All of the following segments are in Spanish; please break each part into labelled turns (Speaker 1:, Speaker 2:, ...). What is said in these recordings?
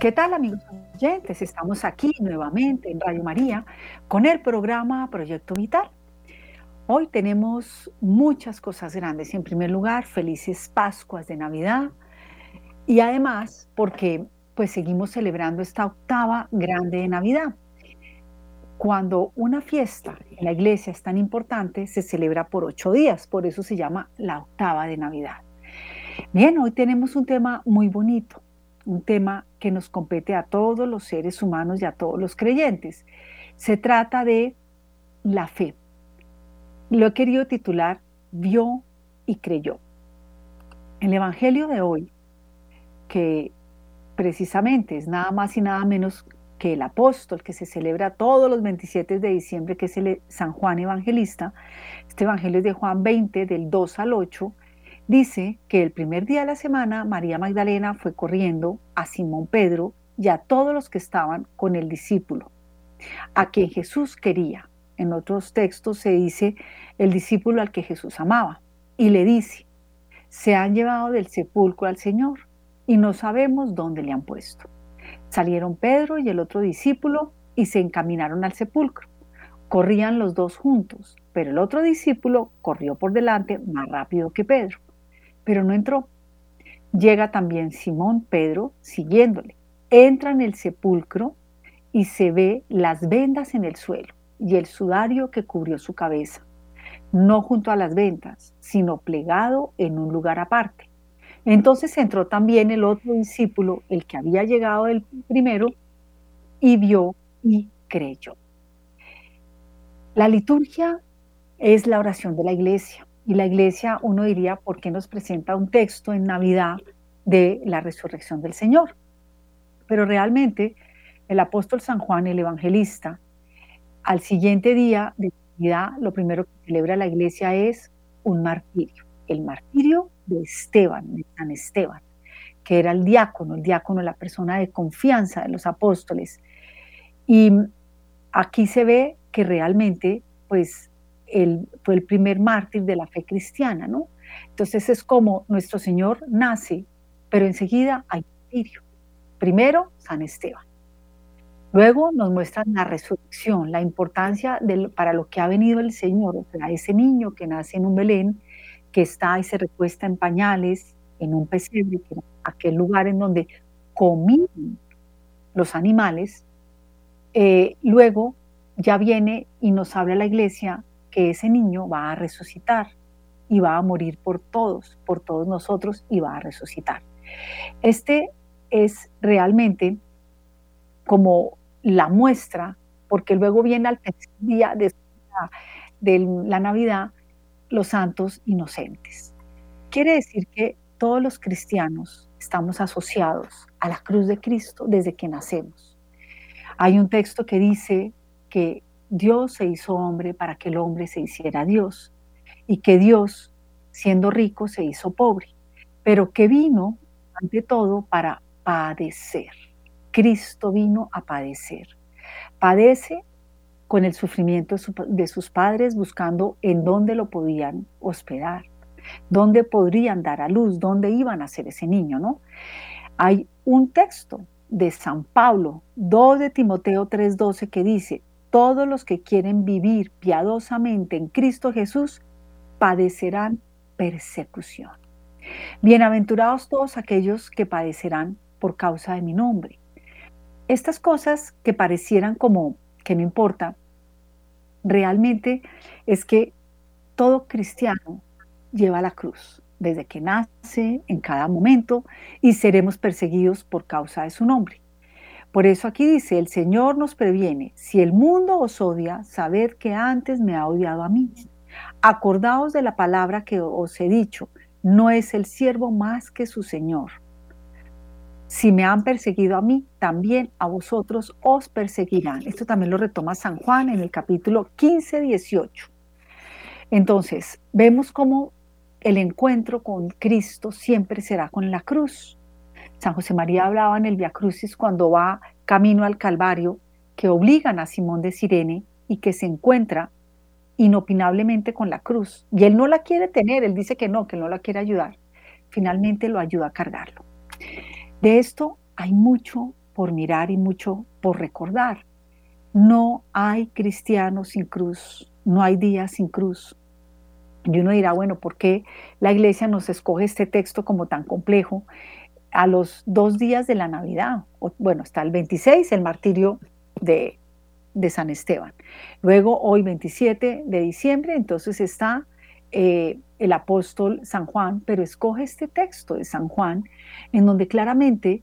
Speaker 1: ¿Qué tal amigos oyentes? Estamos aquí nuevamente en Radio María con el programa Proyecto Vital. Hoy tenemos muchas cosas grandes. En primer lugar, felices Pascuas de Navidad y además porque pues seguimos celebrando esta octava grande de Navidad. Cuando una fiesta en la iglesia es tan importante, se celebra por ocho días, por eso se llama la octava de Navidad. Bien, hoy tenemos un tema muy bonito, un tema que nos compete a todos los seres humanos y a todos los creyentes. Se trata de la fe. Lo he querido titular Vio y creyó. El Evangelio de hoy, que precisamente es nada más y nada menos que el apóstol que se celebra todos los 27 de diciembre, que es el San Juan Evangelista, este Evangelio es de Juan 20, del 2 al 8, Dice que el primer día de la semana María Magdalena fue corriendo a Simón Pedro y a todos los que estaban con el discípulo, a quien Jesús quería. En otros textos se dice el discípulo al que Jesús amaba. Y le dice, se han llevado del sepulcro al Señor y no sabemos dónde le han puesto. Salieron Pedro y el otro discípulo y se encaminaron al sepulcro. Corrían los dos juntos, pero el otro discípulo corrió por delante más rápido que Pedro pero no entró. Llega también Simón Pedro siguiéndole. Entra en el sepulcro y se ve las vendas en el suelo y el sudario que cubrió su cabeza, no junto a las vendas, sino plegado en un lugar aparte. Entonces entró también el otro discípulo, el que había llegado el primero, y vio y creyó. La liturgia es la oración de la iglesia. Y la iglesia, uno diría, ¿por qué nos presenta un texto en Navidad de la resurrección del Señor? Pero realmente el apóstol San Juan, el evangelista, al siguiente día de Navidad, lo primero que celebra la iglesia es un martirio, el martirio de Esteban, de San Esteban, que era el diácono, el diácono, la persona de confianza de los apóstoles. Y aquí se ve que realmente, pues, fue el primer mártir de la fe cristiana, ¿no? Entonces es como nuestro Señor nace, pero enseguida hay martirio. Primero, San Esteban. Luego nos muestran la resurrección, la importancia para lo que ha venido el Señor, o sea, ese niño que nace en un Belén, que está y se recuesta en pañales, en un pesebre, que aquel lugar en donde comían los animales. Eh, luego ya viene y nos habla la iglesia que ese niño va a resucitar y va a morir por todos, por todos nosotros y va a resucitar. Este es realmente como la muestra, porque luego viene al tercer día de la Navidad los santos inocentes. Quiere decir que todos los cristianos estamos asociados a la cruz de Cristo desde que nacemos. Hay un texto que dice que Dios se hizo hombre para que el hombre se hiciera Dios y que Dios, siendo rico, se hizo pobre, pero que vino, ante todo, para padecer. Cristo vino a padecer. Padece con el sufrimiento de sus padres buscando en dónde lo podían hospedar, dónde podrían dar a luz, dónde iban a ser ese niño, ¿no? Hay un texto de San Pablo, 2 de Timoteo 3:12 que dice, todos los que quieren vivir piadosamente en Cristo Jesús padecerán persecución. Bienaventurados todos aquellos que padecerán por causa de mi nombre. Estas cosas que parecieran como que no importa, realmente es que todo cristiano lleva la cruz desde que nace, en cada momento, y seremos perseguidos por causa de su nombre. Por eso aquí dice, el Señor nos previene, si el mundo os odia, sabed que antes me ha odiado a mí. Acordaos de la palabra que os he dicho, no es el siervo más que su Señor. Si me han perseguido a mí, también a vosotros os perseguirán. Esto también lo retoma San Juan en el capítulo 15, 18. Entonces, vemos cómo el encuentro con Cristo siempre será con la cruz. San José María hablaba en el Via Crucis cuando va camino al Calvario, que obligan a Simón de Sirene y que se encuentra inopinablemente con la cruz. Y él no la quiere tener, él dice que no, que no la quiere ayudar. Finalmente lo ayuda a cargarlo. De esto hay mucho por mirar y mucho por recordar. No hay cristiano sin cruz, no hay día sin cruz. Y uno dirá, bueno, ¿por qué la iglesia nos escoge este texto como tan complejo a los dos días de la Navidad? bueno, está el 26, el martirio de, de San Esteban. Luego, hoy 27 de diciembre, entonces está eh, el apóstol San Juan, pero escoge este texto de San Juan, en donde claramente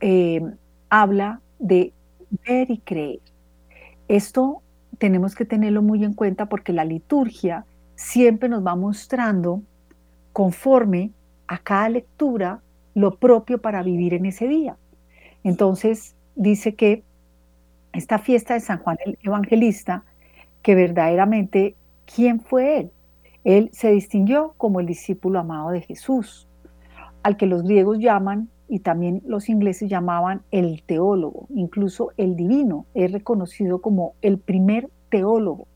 Speaker 1: eh, habla de ver y creer. Esto tenemos que tenerlo muy en cuenta porque la liturgia siempre nos va mostrando conforme a cada lectura lo propio para vivir en ese día. Entonces dice que esta fiesta de San Juan el Evangelista, que verdaderamente, ¿quién fue él? Él se distinguió como el discípulo amado de Jesús, al que los griegos llaman y también los ingleses llamaban el teólogo, incluso el divino, es reconocido como el primer teólogo.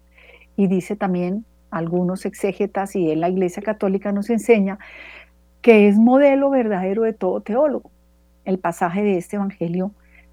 Speaker 1: Y dice también algunos exégetas y en la Iglesia Católica nos enseña que es modelo verdadero de todo teólogo. El pasaje de este Evangelio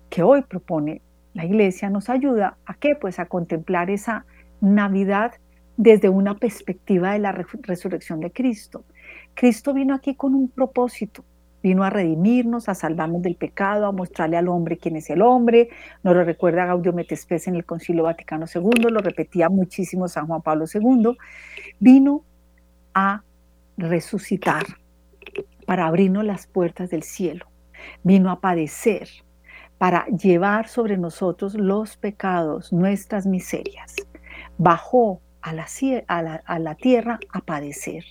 Speaker 1: que hoy propone la Iglesia nos ayuda a qué? Pues a contemplar esa Navidad desde una perspectiva de la resurrección de Cristo. Cristo vino aquí con un propósito, vino a redimirnos, a salvarnos del pecado, a mostrarle al hombre quién es el hombre. Nos lo recuerda Gaudio Metespes en el Concilio Vaticano II, lo repetía muchísimo San Juan Pablo II. Vino a resucitar para abrirnos las puertas del cielo. Vino a padecer para llevar sobre nosotros los pecados, nuestras miserias. Bajó a la, tierra a padecer.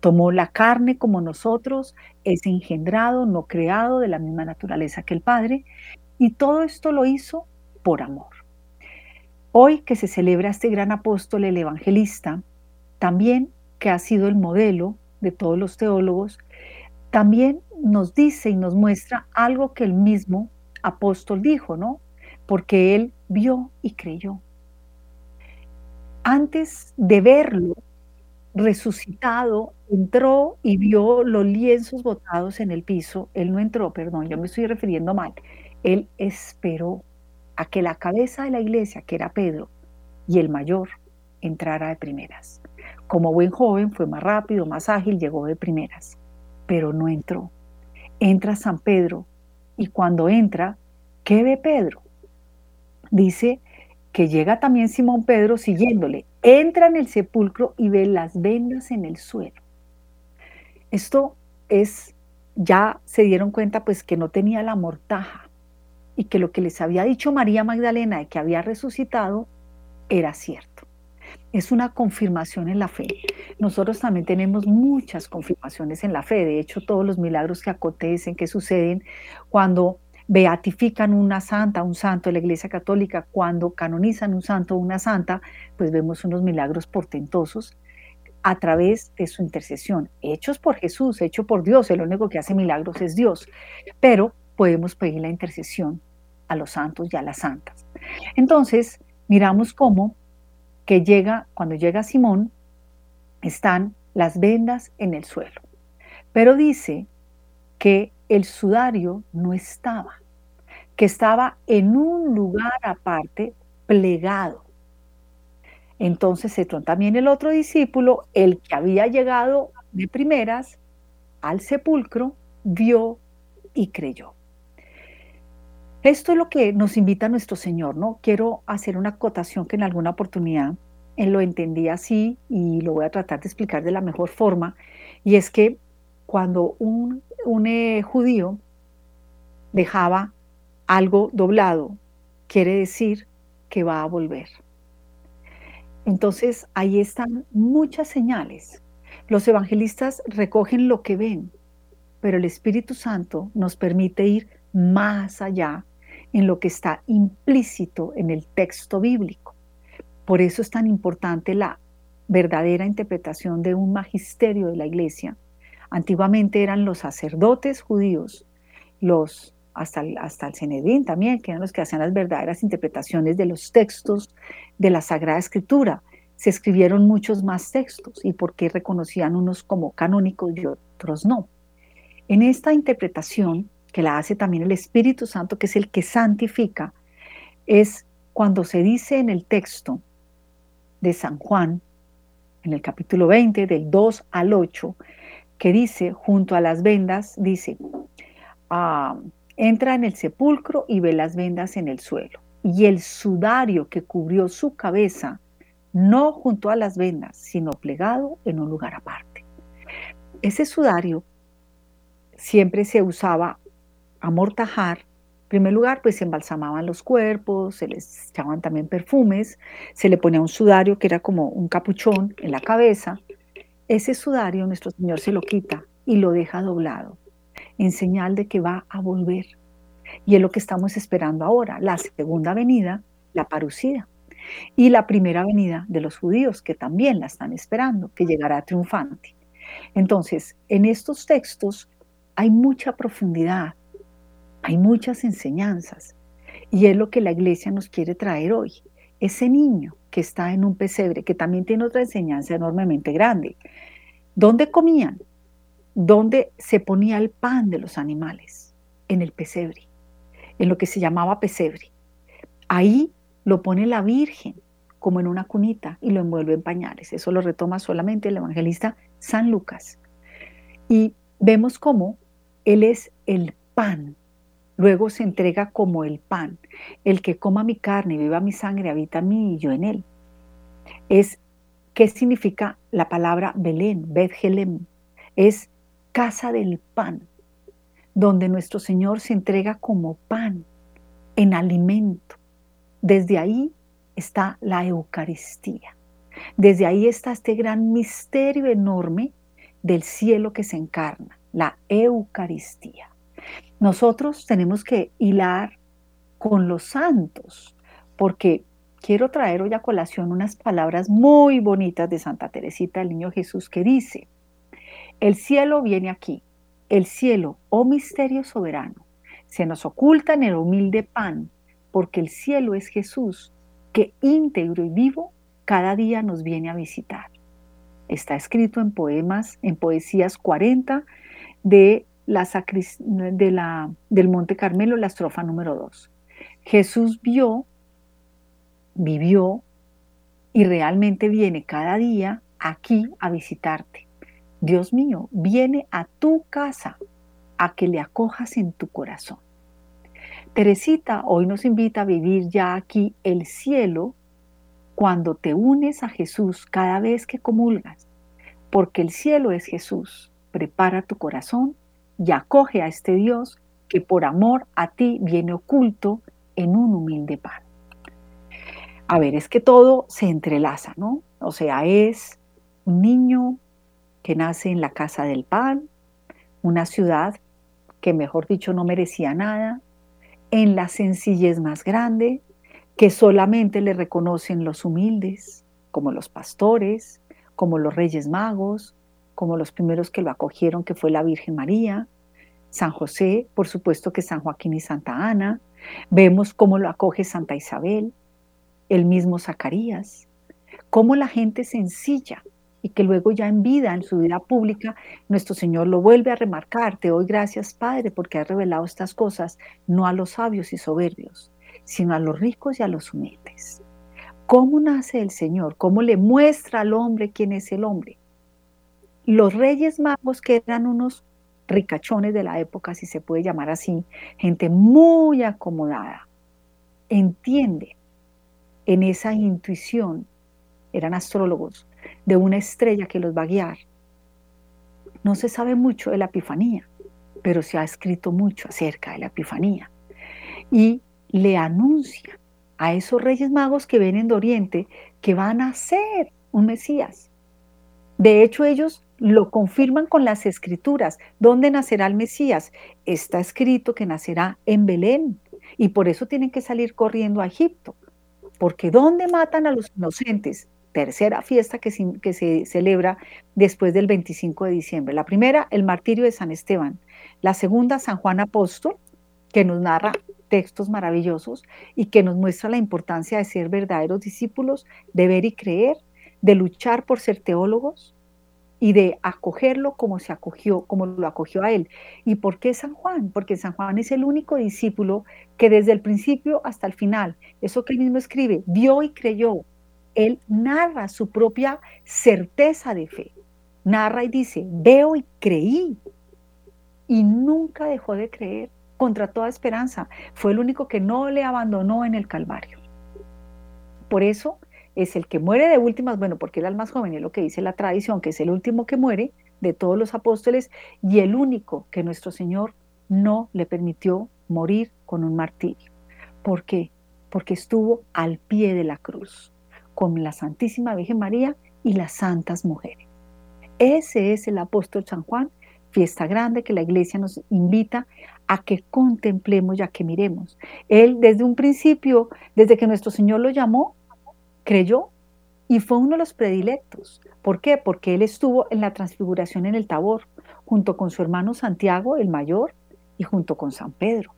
Speaker 1: Tomó la carne como nosotros, es engendrado, no creado de la misma naturaleza que el Padre, y todo esto lo hizo por amor. Hoy que se celebra este gran apóstol, el evangelista, también que ha sido el modelo de todos los teólogos, también nos dice y nos muestra algo que el mismo apóstol dijo, ¿no? Porque él vio y creyó. Antes de verlo, resucitado, entró y vio los lienzos botados en el piso. Él no entró, perdón, yo me estoy refiriendo mal. Él esperó a que la cabeza de la iglesia, que era Pedro, y el mayor, entrara de primeras. Como buen joven fue más rápido, más ágil, llegó de primeras, pero no entró. Entra San Pedro y cuando entra, ¿qué ve Pedro? Dice que llega también Simón Pedro siguiéndole, entra en el sepulcro y ve las vendas en el suelo. Esto es, ya se dieron cuenta pues que no tenía la mortaja y que lo que les había dicho María Magdalena de que había resucitado era cierto. Es una confirmación en la fe. Nosotros también tenemos muchas confirmaciones en la fe. De hecho, todos los milagros que acontecen, que suceden cuando beatifican una santa, un santo de la Iglesia Católica, cuando canonizan un santo o una santa, pues vemos unos milagros portentosos a través de su intercesión, hechos por Jesús, hecho por Dios, el único que hace milagros es Dios, pero podemos pedir la intercesión a los santos y a las santas. Entonces, miramos cómo que llega, cuando llega Simón, están las vendas en el suelo. Pero dice que el sudario no estaba, que estaba en un lugar aparte, plegado. Entonces entró también el otro discípulo, el que había llegado de primeras al sepulcro, vio y creyó. Esto es lo que nos invita nuestro Señor, ¿no? Quiero hacer una acotación que en alguna oportunidad él lo entendí así y lo voy a tratar de explicar de la mejor forma, y es que cuando un un eh, judío dejaba algo doblado, quiere decir que va a volver. Entonces ahí están muchas señales. Los evangelistas recogen lo que ven, pero el Espíritu Santo nos permite ir más allá en lo que está implícito en el texto bíblico. Por eso es tan importante la verdadera interpretación de un magisterio de la iglesia Antiguamente eran los sacerdotes judíos, los hasta hasta el Cenedín también, que eran los que hacían las verdaderas interpretaciones de los textos de la Sagrada Escritura. Se escribieron muchos más textos y por qué reconocían unos como canónicos y otros no. En esta interpretación que la hace también el Espíritu Santo, que es el que santifica, es cuando se dice en el texto de San Juan, en el capítulo 20, del 2 al 8, que dice, junto a las vendas, dice, ah, entra en el sepulcro y ve las vendas en el suelo. Y el sudario que cubrió su cabeza, no junto a las vendas, sino plegado en un lugar aparte. Ese sudario siempre se usaba amortajar. En primer lugar, pues se embalsamaban los cuerpos, se les echaban también perfumes, se le ponía un sudario que era como un capuchón en la cabeza. Ese sudario nuestro Señor se lo quita y lo deja doblado, en señal de que va a volver. Y es lo que estamos esperando ahora, la segunda venida, la parucida, y la primera venida de los judíos, que también la están esperando, que llegará triunfante. Entonces, en estos textos hay mucha profundidad, hay muchas enseñanzas y es lo que la iglesia nos quiere traer hoy. Ese niño que está en un pesebre, que también tiene otra enseñanza enormemente grande. ¿Dónde comían? ¿Dónde se ponía el pan de los animales? En el pesebre, en lo que se llamaba pesebre. Ahí lo pone la Virgen como en una cunita y lo envuelve en pañales. Eso lo retoma solamente el evangelista San Lucas. Y vemos cómo Él es el pan Luego se entrega como el pan. El que coma mi carne y beba mi sangre habita en mí y yo en él. Es, ¿qué significa la palabra Belén, Bethelem? Es casa del pan, donde nuestro Señor se entrega como pan, en alimento. Desde ahí está la Eucaristía. Desde ahí está este gran misterio enorme del cielo que se encarna, la Eucaristía. Nosotros tenemos que hilar con los santos, porque quiero traer hoy a colación unas palabras muy bonitas de Santa Teresita del Niño Jesús que dice, el cielo viene aquí, el cielo, oh misterio soberano, se nos oculta en el humilde pan, porque el cielo es Jesús, que íntegro y vivo cada día nos viene a visitar. Está escrito en poemas, en poesías 40 de la de la, del Monte Carmelo, la estrofa número 2. Jesús vio, vivió y realmente viene cada día aquí a visitarte. Dios mío, viene a tu casa a que le acojas en tu corazón. Teresita hoy nos invita a vivir ya aquí el cielo cuando te unes a Jesús cada vez que comulgas, porque el cielo es Jesús. Prepara tu corazón y acoge a este Dios que por amor a ti viene oculto en un humilde pan. A ver, es que todo se entrelaza, ¿no? O sea, es un niño que nace en la casa del pan, una ciudad que mejor dicho no merecía nada, en la sencillez más grande, que solamente le reconocen los humildes, como los pastores, como los reyes magos, como los primeros que lo acogieron, que fue la Virgen María, San José, por supuesto que San Joaquín y Santa Ana, vemos cómo lo acoge Santa Isabel, el mismo Zacarías, cómo la gente sencilla y que luego ya en vida, en su vida pública, nuestro Señor lo vuelve a remarcar. Te doy gracias, Padre, porque has revelado estas cosas no a los sabios y soberbios, sino a los ricos y a los humildes. ¿Cómo nace el Señor? ¿Cómo le muestra al hombre quién es el hombre? Los reyes magos que eran unos ricachones de la época, si se puede llamar así, gente muy acomodada, entiende en esa intuición, eran astrólogos, de una estrella que los va a guiar. No se sabe mucho de la Epifanía, pero se ha escrito mucho acerca de la Epifanía. Y le anuncia a esos reyes magos que vienen de Oriente que van a ser un Mesías. De hecho, ellos lo confirman con las escrituras. ¿Dónde nacerá el Mesías? Está escrito que nacerá en Belén y por eso tienen que salir corriendo a Egipto. Porque ¿dónde matan a los inocentes? Tercera fiesta que se, que se celebra después del 25 de diciembre. La primera, el martirio de San Esteban. La segunda, San Juan Apóstol, que nos narra textos maravillosos y que nos muestra la importancia de ser verdaderos discípulos, de ver y creer, de luchar por ser teólogos, y de acogerlo como se acogió, como lo acogió a él. ¿Y por qué San Juan? Porque San Juan es el único discípulo que desde el principio hasta el final, eso que él mismo escribe, vio y creyó. Él narra su propia certeza de fe. Narra y dice, veo y creí. Y nunca dejó de creer contra toda esperanza. Fue el único que no le abandonó en el Calvario. Por eso es el que muere de últimas, bueno, porque era el más joven, es lo que dice la tradición, que es el último que muere de todos los apóstoles y el único que nuestro Señor no le permitió morir con un martirio. ¿Por qué? Porque estuvo al pie de la cruz con la Santísima Virgen María y las santas mujeres. Ese es el apóstol San Juan, fiesta grande que la iglesia nos invita a que contemplemos y a que miremos. Él desde un principio, desde que nuestro Señor lo llamó, creyó y fue uno de los predilectos. ¿Por qué? Porque él estuvo en la transfiguración en el Tabor, junto con su hermano Santiago, el mayor, y junto con San Pedro.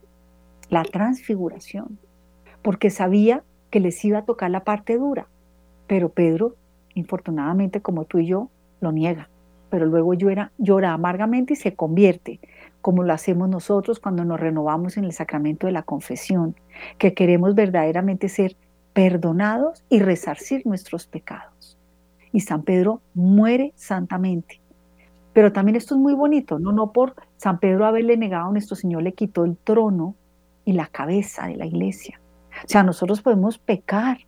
Speaker 1: La transfiguración. Porque sabía que les iba a tocar la parte dura. Pero Pedro, infortunadamente como tú y yo, lo niega. Pero luego llora, llora amargamente y se convierte, como lo hacemos nosotros cuando nos renovamos en el sacramento de la confesión, que queremos verdaderamente ser perdonados y resarcir nuestros pecados. Y San Pedro muere santamente. Pero también esto es muy bonito, no, no por San Pedro haberle negado a nuestro Señor le quitó el trono y la cabeza de la iglesia. O sea, nosotros podemos pecar,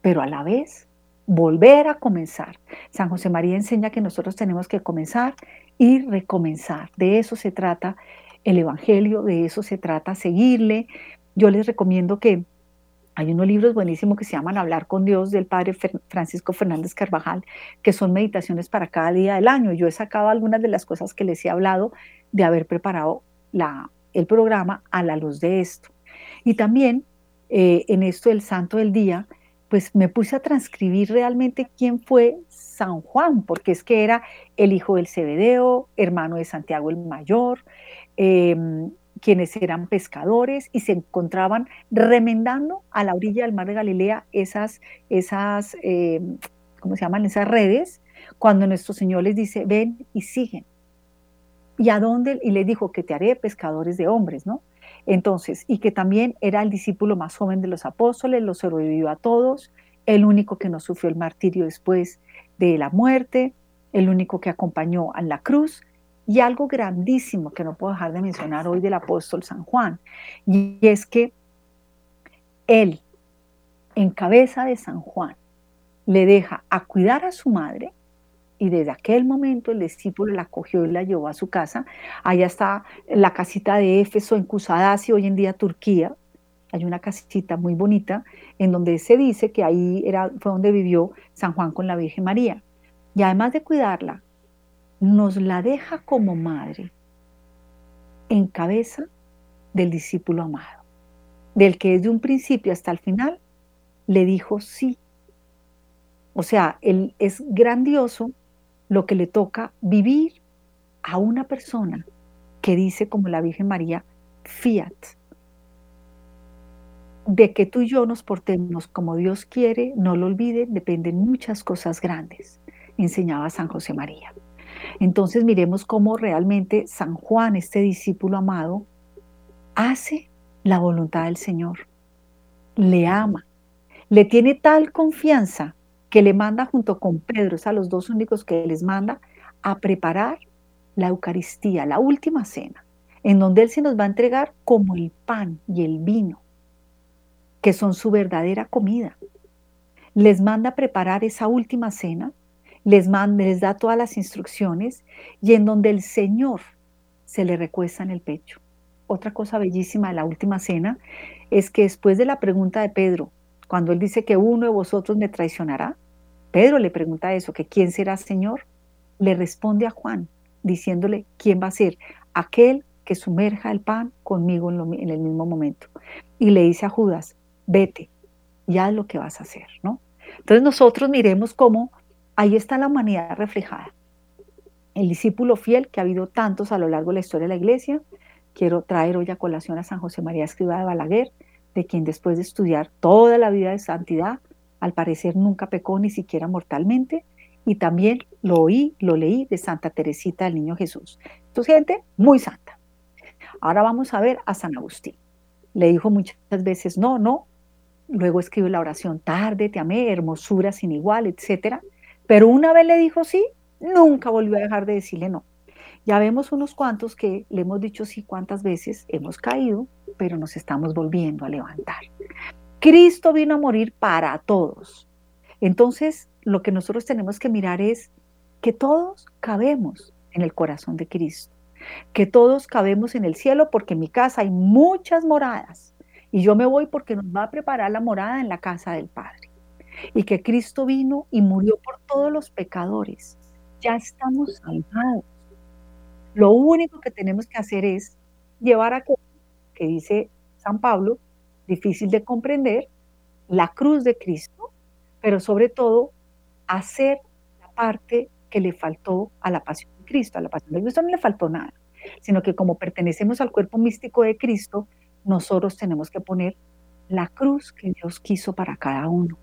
Speaker 1: pero a la vez volver a comenzar. San José María enseña que nosotros tenemos que comenzar y recomenzar. De eso se trata el Evangelio, de eso se trata seguirle. Yo les recomiendo que hay unos libros buenísimos que se llaman Hablar con Dios del padre Francisco Fernández Carvajal, que son meditaciones para cada día del año. Yo he sacado algunas de las cosas que les he hablado de haber preparado el programa a la luz de esto. Y también eh, en esto del Santo del Día, pues me puse a transcribir realmente quién fue San Juan, porque es que era el hijo del Cebedeo, hermano de Santiago el Mayor, em, quienes eran pescadores y se encontraban remendando a la orilla del mar de Galilea esas, esas eh, ¿cómo se llaman? Esas redes, cuando nuestro Señor les dice, ven y siguen. ¿Y a dónde? Y les dijo que te haré pescadores de hombres, ¿no? Entonces, y que también era el discípulo más joven de los apóstoles, los sobrevivió a todos, el único que no sufrió el martirio después de la muerte, el único que acompañó a la cruz y algo grandísimo que no puedo dejar de mencionar hoy del apóstol San Juan, y es que él, en cabeza de San Juan, le deja a cuidar a su madre, y desde aquel momento el discípulo la cogió y la llevó a su casa. Allá está la casita de Éfeso en Kusadasi, hoy en día Turquía. Hay una casita muy bonita en donde se dice que ahí era, fue donde vivió San Juan con la Virgen María. Y además de cuidarla, nos la deja como madre en cabeza del discípulo amado, del que desde un principio hasta el final le dijo sí. O sea, él, es grandioso lo que le toca vivir a una persona que dice como la Virgen María, fiat. De que tú y yo nos portemos como Dios quiere, no lo olviden, dependen muchas cosas grandes, enseñaba San José María. Entonces miremos cómo realmente San Juan, este discípulo amado, hace la voluntad del Señor, le ama, le tiene tal confianza que le manda junto con Pedro, es a los dos únicos que les manda, a preparar la Eucaristía, la última cena, en donde Él se nos va a entregar como el pan y el vino, que son su verdadera comida. Les manda a preparar esa última cena les, manda, les da todas las instrucciones y en donde el Señor se le recuesta en el pecho. Otra cosa bellísima de la última cena es que después de la pregunta de Pedro, cuando él dice que uno de vosotros me traicionará, Pedro le pregunta eso, que quién será Señor, le responde a Juan diciéndole quién va a ser aquel que sumerja el pan conmigo en, el mismo momento. Y le dice a Judas, vete y haz lo que vas a hacer, ¿no? Entonces nosotros miremos cómo Ahí está la humanidad reflejada. El discípulo fiel, que ha habido tantos a lo largo de la historia de la iglesia, quiero traer hoy a colación a San José María Escriba de Balaguer, de quien después de estudiar toda la vida de santidad, al parecer nunca pecó ni siquiera mortalmente, y también lo oí, lo leí de Santa Teresita del Niño Jesús. Entonces, gente muy santa. Ahora vamos a ver a San Agustín. Le dijo muchas veces no, no. Luego escribió la oración tarde, te amé, hermosura sin igual, etc. Pero una vez le dijo sí, nunca volvió a dejar de decirle no. Ya vemos unos cuantos que le hemos dicho sí cuántas veces, hemos caído, pero nos estamos volviendo a levantar. Cristo vino a morir para todos. Entonces, lo que nosotros tenemos que mirar es que todos cabemos en el corazón de Cristo, que todos cabemos en el cielo porque en mi casa hay muchas moradas y yo me voy porque nos va a preparar la morada en la casa del Padre. Y que Cristo vino y murió por todos los pecadores. Ya estamos salvados. Lo único que tenemos que hacer es llevar a que dice San Pablo, difícil de comprender, la cruz de Cristo, pero sobre todo hacer la parte que le faltó a la pasión de Cristo. A la pasión de Cristo no le faltó nada, sino que como pertenecemos al cuerpo místico de Cristo, nosotros tenemos que poner la cruz que Dios quiso para cada uno.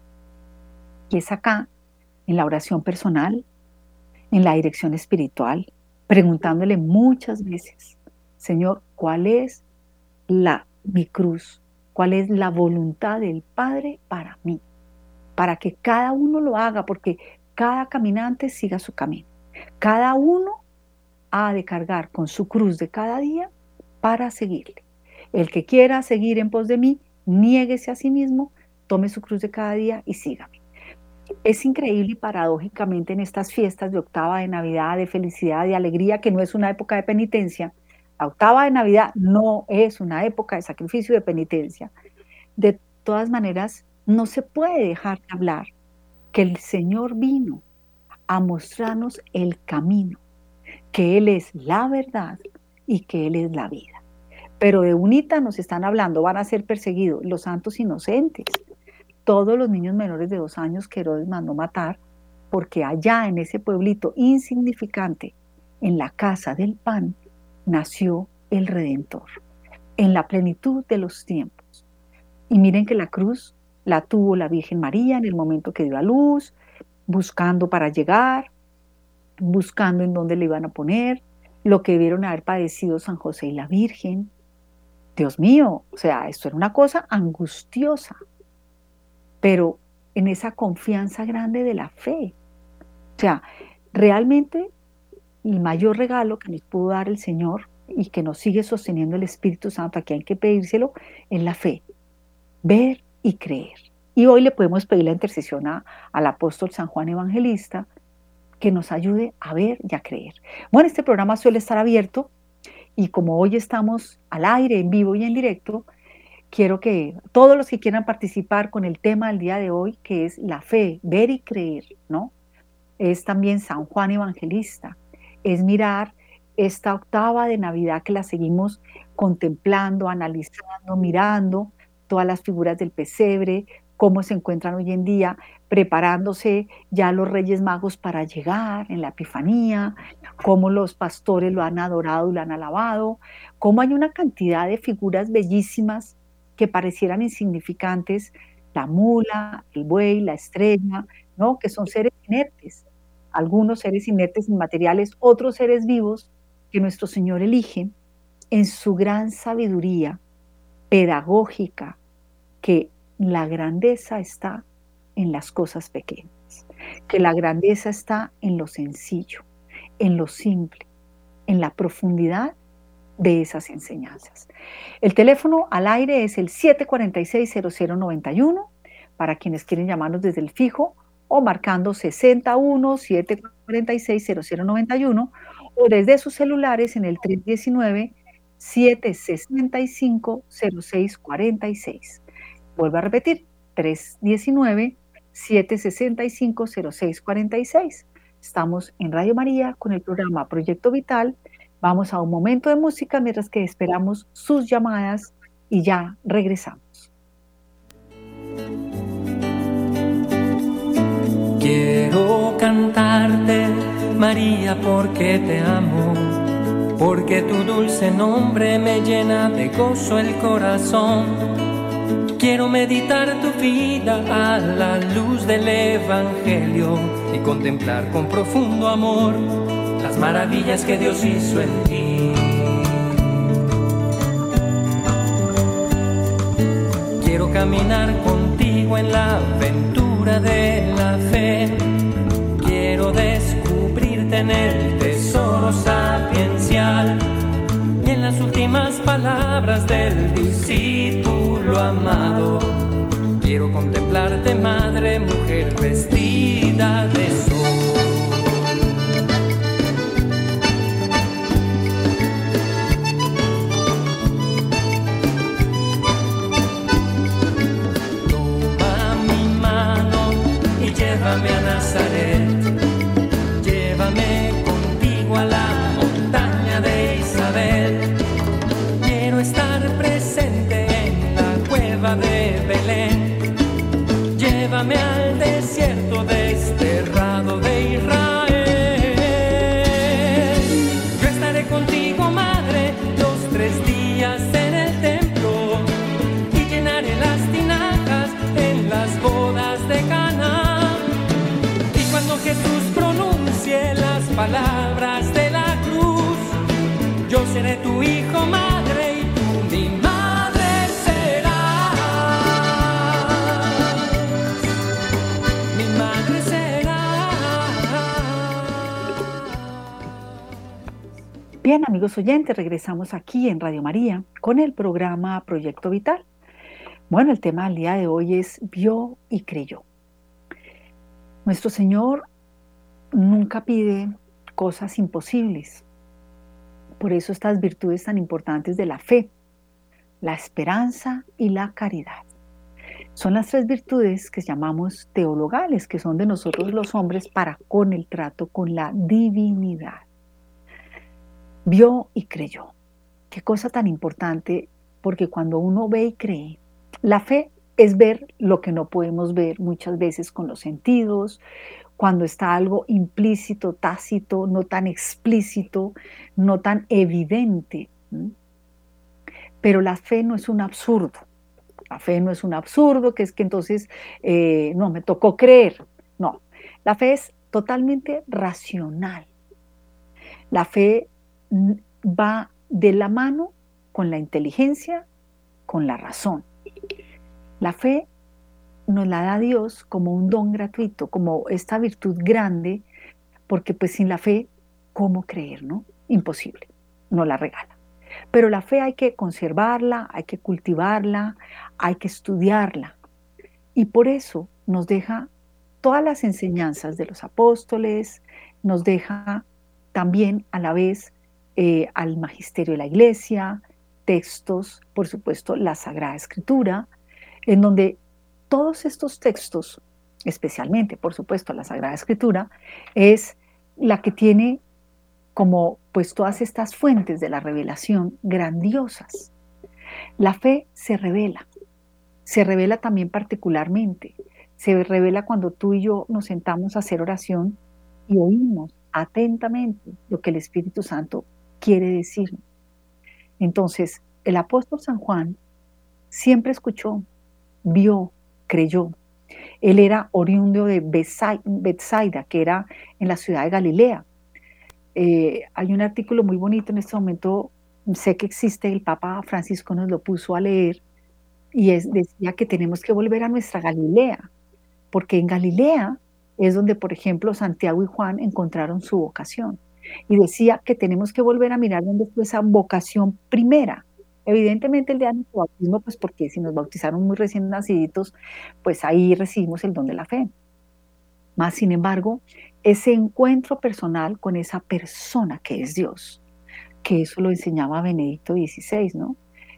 Speaker 1: Y es acá, en la oración personal, en la dirección espiritual, preguntándole muchas veces, Señor, ¿cuál es la mi cruz? ¿Cuál es la voluntad del Padre para mí? para que cada uno lo haga, porque cada caminante siga su camino. Cada uno ha de cargar con su cruz de cada día para seguirle. El que quiera seguir en pos de mí, niéguese a sí mismo, tome su cruz de cada día y sígame. Es increíble y paradójicamente en estas fiestas de octava de Navidad, de felicidad, de alegría, que no es una época de penitencia, la octava de Navidad no es una época de sacrificio y de penitencia. De todas maneras, no se puede dejar de hablar que el Señor vino a mostrarnos el camino, que Él es la verdad y que Él es la vida. Pero de UNITA nos están hablando, van a ser perseguidos los santos inocentes, todos los niños menores de dos años que Herodes mandó matar, porque allá en ese pueblito insignificante, en la casa del pan, nació el Redentor, en la plenitud de los tiempos. Y miren que la cruz la tuvo la Virgen María en el momento que dio a luz, buscando para llegar, buscando en dónde le iban a poner, lo que vieron haber padecido San José y la Virgen. Dios mío, o sea, esto era una cosa angustiosa, pero en esa confianza grande de la fe. O sea, realmente el mayor regalo que nos pudo dar el Señor y que nos sigue sosteniendo el Espíritu Santo, aquí hay que pedírselo, es la fe. Ver y creer. Y hoy le podemos pedir la intercesión al apóstol San Juan Evangelista que nos ayude a ver y a creer. Bueno, este programa suele estar abierto y como hoy estamos al aire, en vivo y en directo, quiero que todos los que quieran participar con el tema del día de hoy, que es la fe, ver y creer, ¿no? Es también San Juan Evangelista, es mirar esta octava de Navidad que la seguimos contemplando, analizando, mirando, todas las figuras del pesebre, cómo se encuentran hoy en día preparándose ya los Reyes Magos para llegar en la Epifanía, cómo los pastores lo han adorado y lo han alabado, cómo hay una cantidad de figuras bellísimas que parecieran insignificantes, la mula, el buey, la estrella, ¿no? que son seres inertes, algunos seres inertes inmateriales, otros seres vivos que nuestro Señor elige en su gran sabiduría pedagógica, que la grandeza está en las cosas pequeñas, que la grandeza está en lo sencillo, en lo simple, en la profundidad de esas enseñanzas. El teléfono al aire es el 746-0091 para quienes quieren llamarnos desde el fijo o marcando 61 746 0091 o desde sus celulares en el 319 765-0646. Vuelvo a repetir, 319-765-0646. Estamos en Radio María con el programa Proyecto Vital. Vamos a un momento de música mientras que esperamos sus llamadas y ya regresamos.
Speaker 2: Quiero cantarte, María, porque te amo porque tu dulce nombre me llena de gozo el corazón Quiero meditar tu vida a la luz del Evangelio y contemplar con profundo amor las maravillas que Dios hizo en ti. Quiero caminar contigo en la aventura de la fe. Quiero descubrirte en el tesoro sapiencial y en las últimas palabras del discípulo amado. Quiero contemplarte, madre, mujer vestida de sol. Y llévame a
Speaker 1: Bien, amigos oyentes, regresamos aquí en Radio María con el programa Proyecto Vital. Bueno, el tema del día de hoy es vio y creyó. Nuestro Señor nunca pide cosas imposibles. Por eso estas virtudes tan importantes de la fe, la esperanza y la caridad. Son las tres virtudes que llamamos teologales, que son de nosotros los hombres para con el trato con la divinidad. Vio y creyó. Qué cosa tan importante, porque cuando uno ve y cree, la fe es ver lo que no podemos ver muchas veces con los sentidos, cuando está algo implícito, tácito, no tan explícito, no tan evidente. Pero la fe no es un absurdo. La fe no es un absurdo, que es que entonces, eh, no, me tocó creer. No, la fe es totalmente racional. La fe va de la mano con la inteligencia, con la razón. La fe nos la da Dios como un don gratuito, como esta virtud grande, porque pues sin la fe, ¿cómo creer, no? Imposible, no la regala. Pero la fe hay que conservarla, hay que cultivarla, hay que estudiarla. Y por eso nos deja todas las enseñanzas de los apóstoles, nos deja también a la vez eh, al magisterio de la iglesia, textos, por supuesto, la Sagrada Escritura, en donde todos estos textos, especialmente, por supuesto, la Sagrada Escritura, es la que tiene como pues todas estas fuentes de la revelación grandiosas. La fe se revela, se revela también particularmente, se revela cuando tú y yo nos sentamos a hacer oración y oímos atentamente lo que el Espíritu Santo quiere decirnos. Entonces, el apóstol San Juan siempre escuchó, vio, creyó. Él era oriundo de Bethsaida, que era en la ciudad de Galilea. Eh, hay un artículo muy bonito en este momento, sé que existe, el Papa Francisco nos lo puso a leer, y es, decía que tenemos que volver a nuestra Galilea, porque en Galilea es donde, por ejemplo, Santiago y Juan encontraron su vocación. Y decía que tenemos que volver a mirar dónde fue esa vocación primera, Evidentemente el de bautismo, pues porque si nos bautizaron muy recién naciditos, pues ahí recibimos el don de la fe. Más sin embargo, ese encuentro personal con esa persona que es Dios, que eso lo enseñaba Benedicto XVI, ¿no?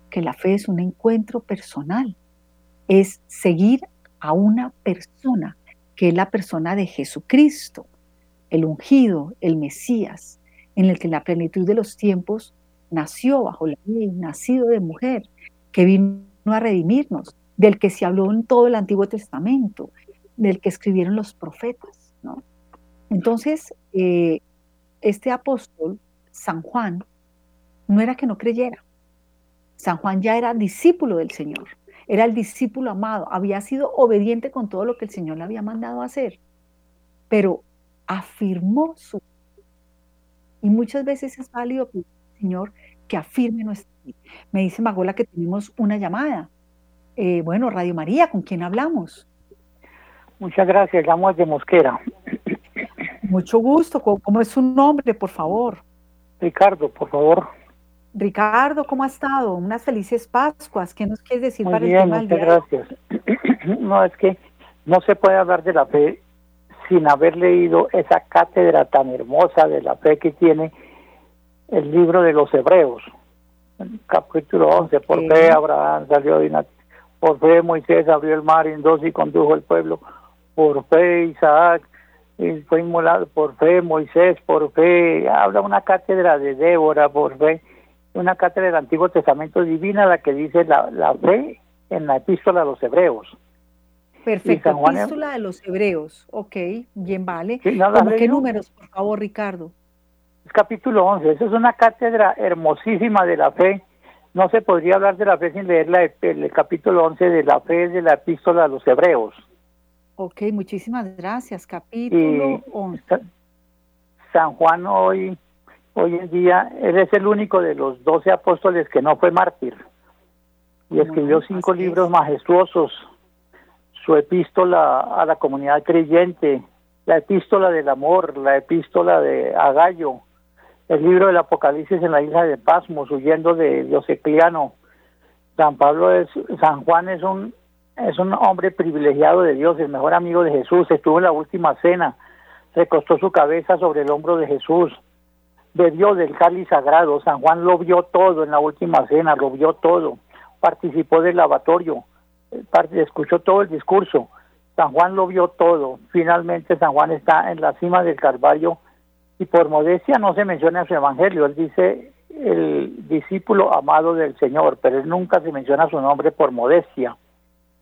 Speaker 1: Que la fe es un encuentro personal, es seguir a una persona, que es la persona de Jesucristo, el ungido, el Mesías, en el que la plenitud de los tiempos nació bajo la ley, nacido de mujer, que vino a redimirnos, del que se habló en todo el Antiguo Testamento, del que escribieron los profetas. ¿no? Entonces, eh, este apóstol, San Juan, no era que no creyera. San Juan ya era discípulo del Señor. era el discípulo amado, había sido obediente con todo lo que el Señor le había mandado hacer, pero afirmó su... Y muchas veces es válido pedir Señor que afirme nuestra vida. Me dice Magola que tenemos una llamada. Eh, bueno, Radio María, ¿con quién hablamos?
Speaker 3: Muchas gracias, llamo de Mosquera.
Speaker 1: Mucho gusto. ¿Cómo es su nombre, por favor?
Speaker 3: Ricardo, por favor.
Speaker 1: Ricardo, ¿cómo ha estado? Unas felices Pascuas. ¿Qué nos quieres decir
Speaker 3: para el tema muchas gracias. no, es que no se puede hablar de la fe sin haber leído esa cátedra tan hermosa de la fe que tiene el libro de los Hebreos. Capítulo 11, por fe Abraham salió de una... Por fe Moisés abrió el mar en dos y condujo el pueblo. Por fe Isaac fue inmolado por fe, Moisés por fe, habla una cátedra de Débora por fe, una cátedra del Antiguo Testamento divina la que dice la, la fe en la epístola de los hebreos.
Speaker 1: Perfecto, epístola de los hebreos, ok, bien vale. qué números, por favor, Ricardo?
Speaker 3: Es capítulo 11, eso es una cátedra hermosísima de la fe. No se podría hablar de la fe sin leer la, el capítulo 11 de la fe de la epístola de los hebreos.
Speaker 1: Ok, muchísimas gracias. Capítulo 11.
Speaker 3: San Juan hoy, hoy en día, él es el único de los doce apóstoles que no fue mártir. Y escribió cinco libros majestuosos. Su epístola a la comunidad creyente, la epístola del amor, la epístola de Agallo, el libro del Apocalipsis en la isla de Pasmos, huyendo de Diocleciano. San Pablo es, San Juan es un es un hombre privilegiado de Dios, el mejor amigo de Jesús, estuvo en la última cena, recostó su cabeza sobre el hombro de Jesús, bebió del cáliz sagrado, San Juan lo vio todo en la última cena, lo vio todo, participó del lavatorio, eh, escuchó todo el discurso, San Juan lo vio todo, finalmente San Juan está en la cima del Calvario y por modestia no se menciona en su evangelio, él dice el discípulo amado del Señor, pero él nunca se menciona su nombre por modestia.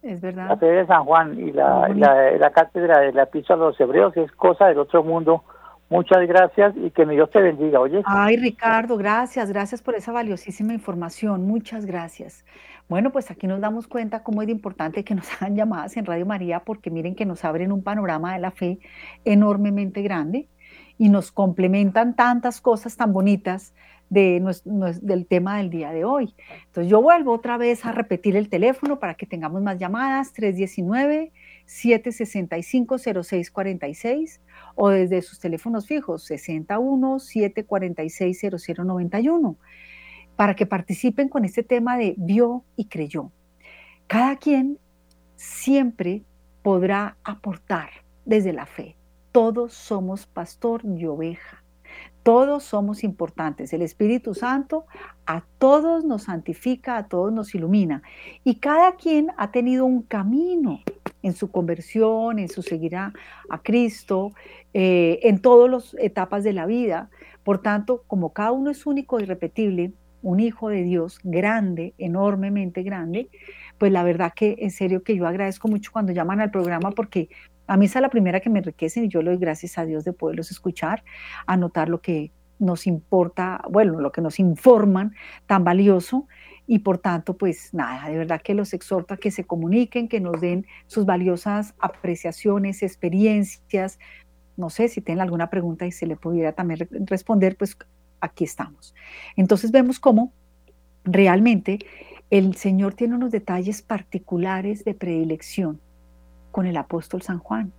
Speaker 1: Es verdad.
Speaker 3: La sede de San Juan y la, la, cátedra de la pizza de los hebreos es cosa del otro mundo. Muchas gracias y que mi Dios te bendiga, oye.
Speaker 1: Ay, Ricardo, gracias, gracias por esa valiosísima información, muchas gracias. Bueno, pues aquí nos damos cuenta cómo es importante que nos hagan llamadas en Radio María, porque miren que nos abren un panorama de la fe enormemente grande y nos complementan tantas cosas tan bonitas de del tema del día de hoy. Entonces yo vuelvo otra vez a repetir el teléfono para que tengamos más llamadas, 319-765-0646 o desde sus teléfonos fijos, 61-746-0091, para que participen con este tema de vio y creyó. Cada quien siempre podrá aportar desde la fe. Todos somos pastor y oveja. Todos somos importantes. El Espíritu Santo a todos nos santifica, a todos nos ilumina. Y cada quien ha tenido un camino en su conversión, en su seguir a, Cristo, eh, en todas las etapas de la vida. Por tanto, como cada uno es único y irrepetible, un hijo de Dios grande, enormemente grande, pues la verdad que en serio que yo agradezco mucho cuando llaman al programa porque a mí es la primera que me enriquece y yo le doy gracias a Dios de poderlos escuchar, anotar lo que nos importa, bueno, lo que nos informan tan valioso y por tanto, pues nada, de verdad que los exhorto a que se comuniquen, que nos den sus valiosas apreciaciones, experiencias. No sé si tienen alguna pregunta y se le pudiera también responder, pues aquí estamos. Entonces vemos cómo realmente el Señor tiene unos detalles particulares de predilección con el apóstol San Juan,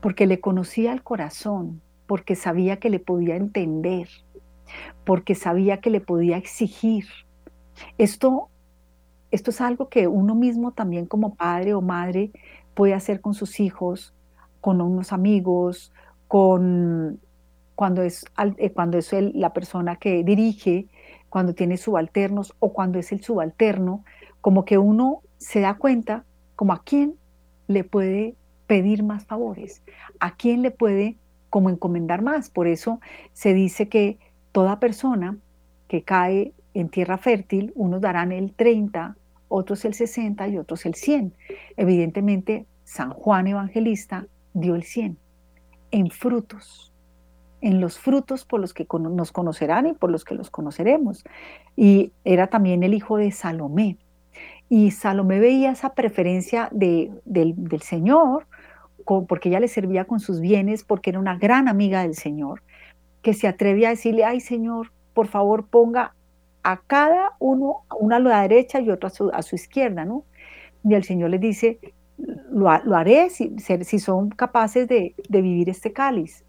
Speaker 1: porque le conocía el corazón, porque sabía que le podía entender, porque sabía que le podía exigir. Esto, esto es algo que uno mismo también como padre o madre puede hacer con sus hijos, con unos amigos, con cuando es, eh, cuando es la persona que dirige, cuando tiene subalternos o cuando es el subalterno, como que uno se da cuenta como a quién le puede pedir más favores? ¿A quién le puede como encomendar más? Por eso se dice que toda persona que cae en tierra fértil, unos darán el 30, otros el 60 y otros el 100. Evidentemente, San Juan Evangelista dio el 100 en frutos, en los frutos por los que nos conocerán y por los que los conoceremos. Y era también el hijo de Salomé. Y Salomé veía esa preferencia de, del, Señor, porque ella le servía con sus bienes, porque era una gran amiga del Señor, que se atrevía a decirle, ay Señor, por favor ponga a cada uno, uno a la derecha y otro a su, izquierda, ¿no? Y el Señor les dice, lo, haré si, si, son capaces de vivir este cáliz.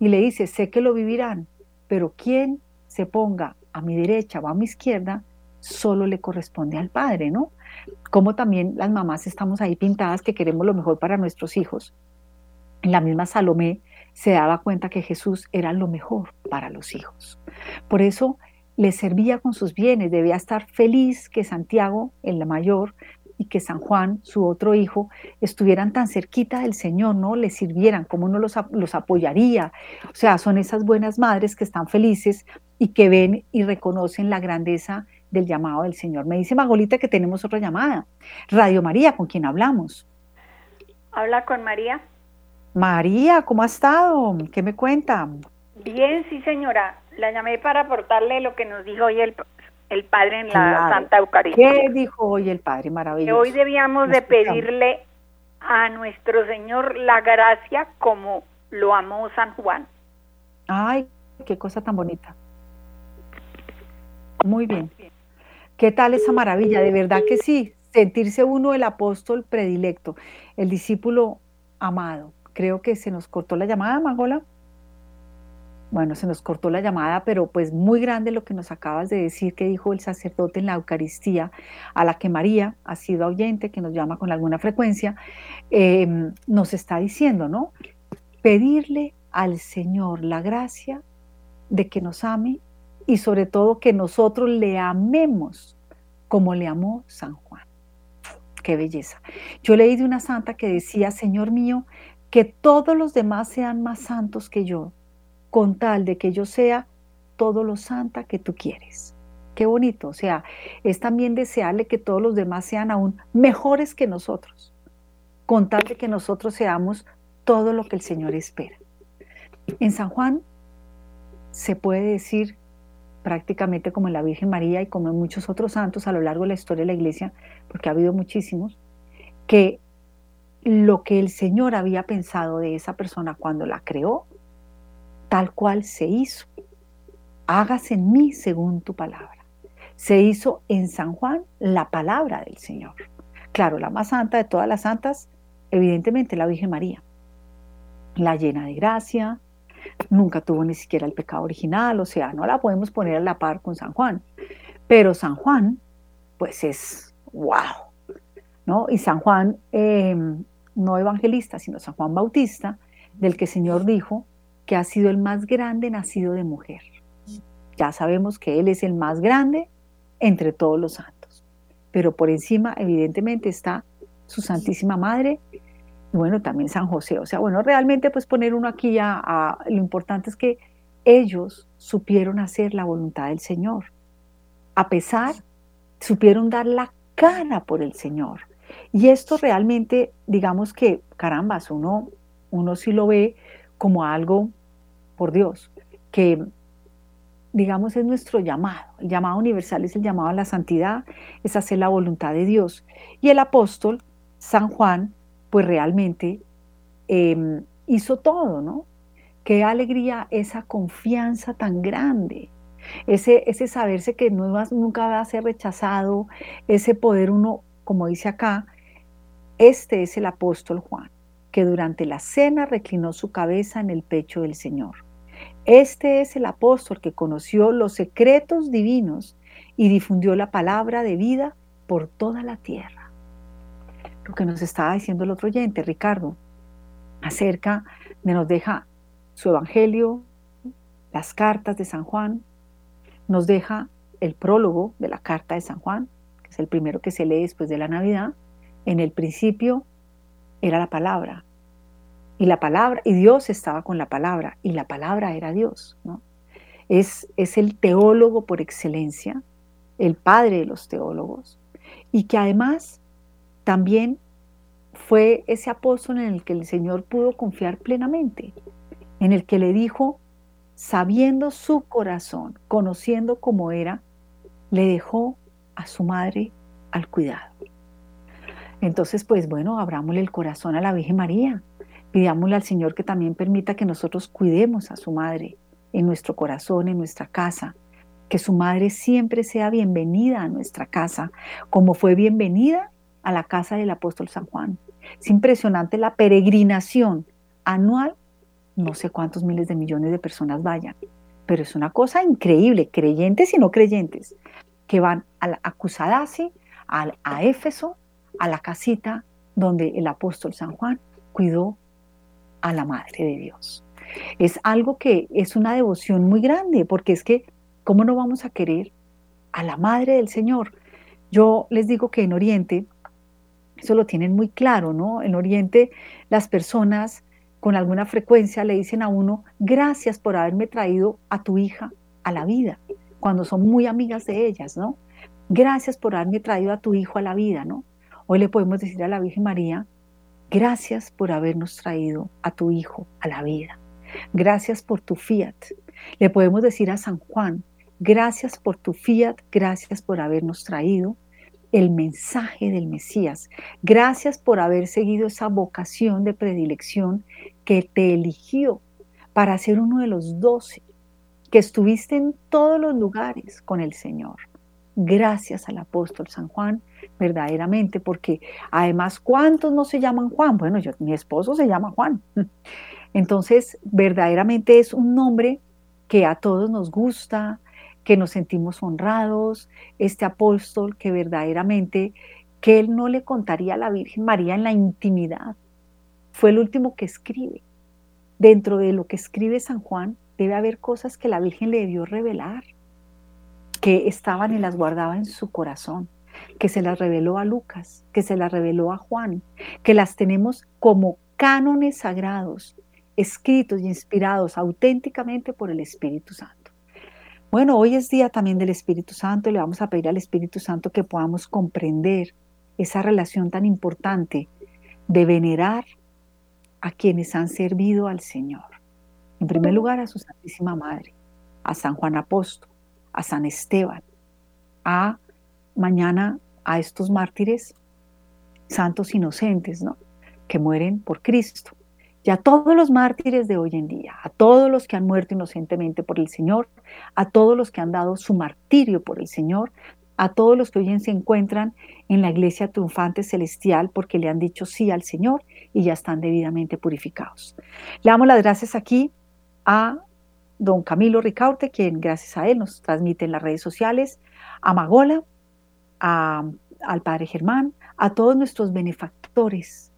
Speaker 1: Y le dice, sé que lo vivirán, pero quien se ponga a mi derecha o a mi izquierda, solo le corresponde al Padre, ¿no? Como también las mamás estamos ahí pintadas que queremos lo mejor para nuestros hijos. La misma Salomé se daba cuenta que Jesús era lo mejor para los hijos. Por eso le servía con sus bienes, debía estar feliz que Santiago, el mayor, y que San Juan, su otro hijo, estuvieran tan cerquita del Señor, ¿no? Le sirvieran, cómo uno los, los apoyaría. O sea, son esas buenas madres que están felices y que ven y reconocen la grandeza del llamado del Señor. Me dice Magolita que tenemos otra llamada. Radio María, ¿con quién hablamos?
Speaker 4: Habla con María.
Speaker 1: María, ¿cómo ha estado? ¿Qué me cuenta?
Speaker 4: Bien, sí, señora. La llamé para aportarle lo que nos dijo hoy el, el Padre en la Santa Eucaristía.
Speaker 1: ¿Qué dijo hoy el Padre? Maravilloso.
Speaker 4: hoy debíamos de pedirle a nuestro Señor la gracia como lo amó San Juan.
Speaker 1: Ay, qué cosa tan bonita. Muy bien. ¿Qué tal esa maravilla? De verdad que sí, sentirse uno el apóstol predilecto, el discípulo amado. Creo que se nos cortó la llamada, Magola. Bueno, se nos cortó la llamada, pero pues muy grande lo que nos acabas de decir que dijo el sacerdote en la Eucaristía, a la que María ha sido oyente, que nos llama con alguna frecuencia, em, nos está diciendo, ¿no? Pedirle al Señor la gracia de que nos ame y sobre todo que nosotros le amemos como le amó San Juan. Qué belleza. Yo leí de una santa que decía, Señor mío, que todos los demás sean más santos que yo, con tal de que yo sea todo lo santa que tú quieres. Qué bonito, o sea, es también desearle que todos los demás sean aún mejores que nosotros, con tal de que nosotros seamos todo lo que el Señor espera. En San Juan se puede decir prácticamente como en la Virgen María y como en muchos otros santos a lo largo de la historia de la iglesia, porque ha habido muchísimos, que lo que el Señor había pensado de esa persona cuando la creó, tal cual se hizo. Hágase en mí según tu palabra. Se hizo en San Juan la palabra del Señor. Claro, la más santa de todas las santas, evidentemente la Virgen María, la llena de gracia, nunca tuvo ni siquiera el pecado original, o sea, no la podemos poner a la par con San Juan. Pero San Juan, pues es wow, ¿no? Y San Juan, em, no evangelista, sino San Juan Bautista, del que el Señor dijo que ha sido el más grande nacido de mujer. Ya sabemos que Él es el más grande entre todos los santos. Pero por encima, evidentemente, está su Santísima Madre y bueno, también San José. O sea, bueno, realmente pues poner uno aquí ya, a, lo importante es que ellos supieron hacer la voluntad del Señor. A pesar, supieron dar la cara por el Señor. Y esto realmente, digamos que, carambas, uno, uno sí lo ve como algo, por Dios, que digamos es nuestro llamado. El llamado universal es el llamado a la santidad, es hacer la voluntad de Dios. Y el apóstol, San Juan, pues realmente em, hizo todo, ¿no? Qué alegría esa confianza tan grande, ese, ese saberse que no, nunca va a ser rechazado, ese poder uno, como dice acá, este es el apóstol Juan, que durante la cena reclinó su cabeza en el pecho del Señor. Este es el apóstol que conoció los secretos divinos y difundió la palabra de vida por toda la tierra lo que nos estaba diciendo el otro oyente, Ricardo, acerca de nos deja su evangelio, las cartas de San Juan, nos deja el prólogo de la carta de San Juan, que es el primero que se lee después de la Navidad. En el principio era la palabra, y la palabra, y Dios estaba con la palabra, y la palabra era Dios, ¿no? Es, es el teólogo por excelencia, el padre de los teólogos, y que además también fue ese apóstol en el que el Señor pudo confiar plenamente, en el que le dijo, sabiendo su corazón, conociendo cómo era, le dejó a su madre al cuidado. Entonces, pues bueno, abrámosle el corazón a la Virgen María. Pidámosle al Señor que también permita que nosotros cuidemos a su madre en nuestro corazón, en nuestra casa. Que su madre siempre sea bienvenida a nuestra casa, como fue bienvenida a la casa del apóstol San Juan. Es impresionante la peregrinación anual, no sé cuántos miles de millones de personas vayan, pero es una cosa increíble, creyentes y no creyentes, que van a, la, a a, a Éfeso, a la casita donde el apóstol San Juan cuidó a la Madre de Dios. Es algo que es una devoción muy grande, porque es que, ¿cómo no vamos a querer a la Madre del Señor? Yo les digo que en Oriente, eso lo tienen muy claro, ¿no? En Oriente las personas con alguna frecuencia le dicen a uno, gracias por haberme traído a tu hija a la vida, cuando son muy amigas de ellas, ¿no? Gracias por haberme traído a tu hijo a la vida, ¿no? Hoy le podemos decir a la Virgen María, gracias por habernos traído a tu hijo a la vida. Gracias por tu fiat. Le podemos decir a San Juan, gracias por tu fiat, gracias por habernos traído el mensaje del Mesías. Gracias por haber seguido esa vocación de predilección que te eligió para ser uno de los doce, que estuviste en todos los lugares con el Señor. Gracias al apóstol San Juan, verdaderamente, porque además, ¿cuántos no se llaman Juan? Bueno, yo, mi esposo se llama Juan. Entonces, verdaderamente es un nombre que a todos nos gusta, que nos sentimos honrados, este apóstol que verdaderamente, que él no le contaría a la Virgen María en la intimidad, fue el último que escribe. Dentro de lo que escribe San Juan debe haber cosas que la Virgen le debió revelar, que estaban y las guardaba en su corazón, que se las reveló a Lucas, que se las reveló a Juan, que las tenemos como cánones sagrados, escritos y inspirados auténticamente por el Espíritu Santo. Bueno, hoy es día también del Espíritu Santo y le vamos a pedir al Espíritu Santo que podamos comprender esa relación tan importante de venerar a quienes han servido al Señor. En primer lugar, a su Santísima Madre, a San Juan Apóstol, a San Esteban, a mañana a estos mártires santos inocentes, ¿no? Que mueren por Cristo y a todos los mártires de hoy en día, a todos los que han muerto inocentemente por el Señor, a todos los que han dado su martirio por el Señor, a todos los que hoy se encuentran en la iglesia triunfante celestial porque le han dicho sí al Señor y ya están debidamente purificados. Le damos las gracias aquí a don Camilo Ricaurte, quien gracias a él nos transmite en las redes sociales, a Magola, al Padre Germán, a todos nuestros benefactores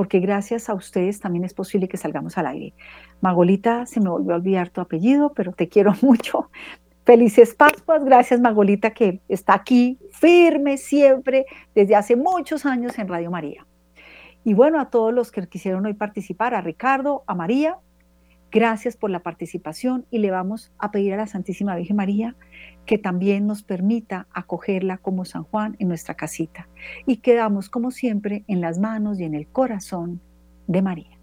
Speaker 1: porque gracias a ustedes también es posible que salgamos al aire. Magolita, se me volvió a olvidar tu apellido, pero te quiero mucho. Felices Pascuas, gracias Magolita que está aquí firme siempre desde hace muchos años en Radio María. Y bueno, a todos los que quisieron hoy participar, a Ricardo, a María, Gracias por la participación y le vamos a pedir a la Santísima Virgen María que también nos permita acogerla como San Juan en nuestra casita. Y quedamos como siempre en las manos y en el corazón de María.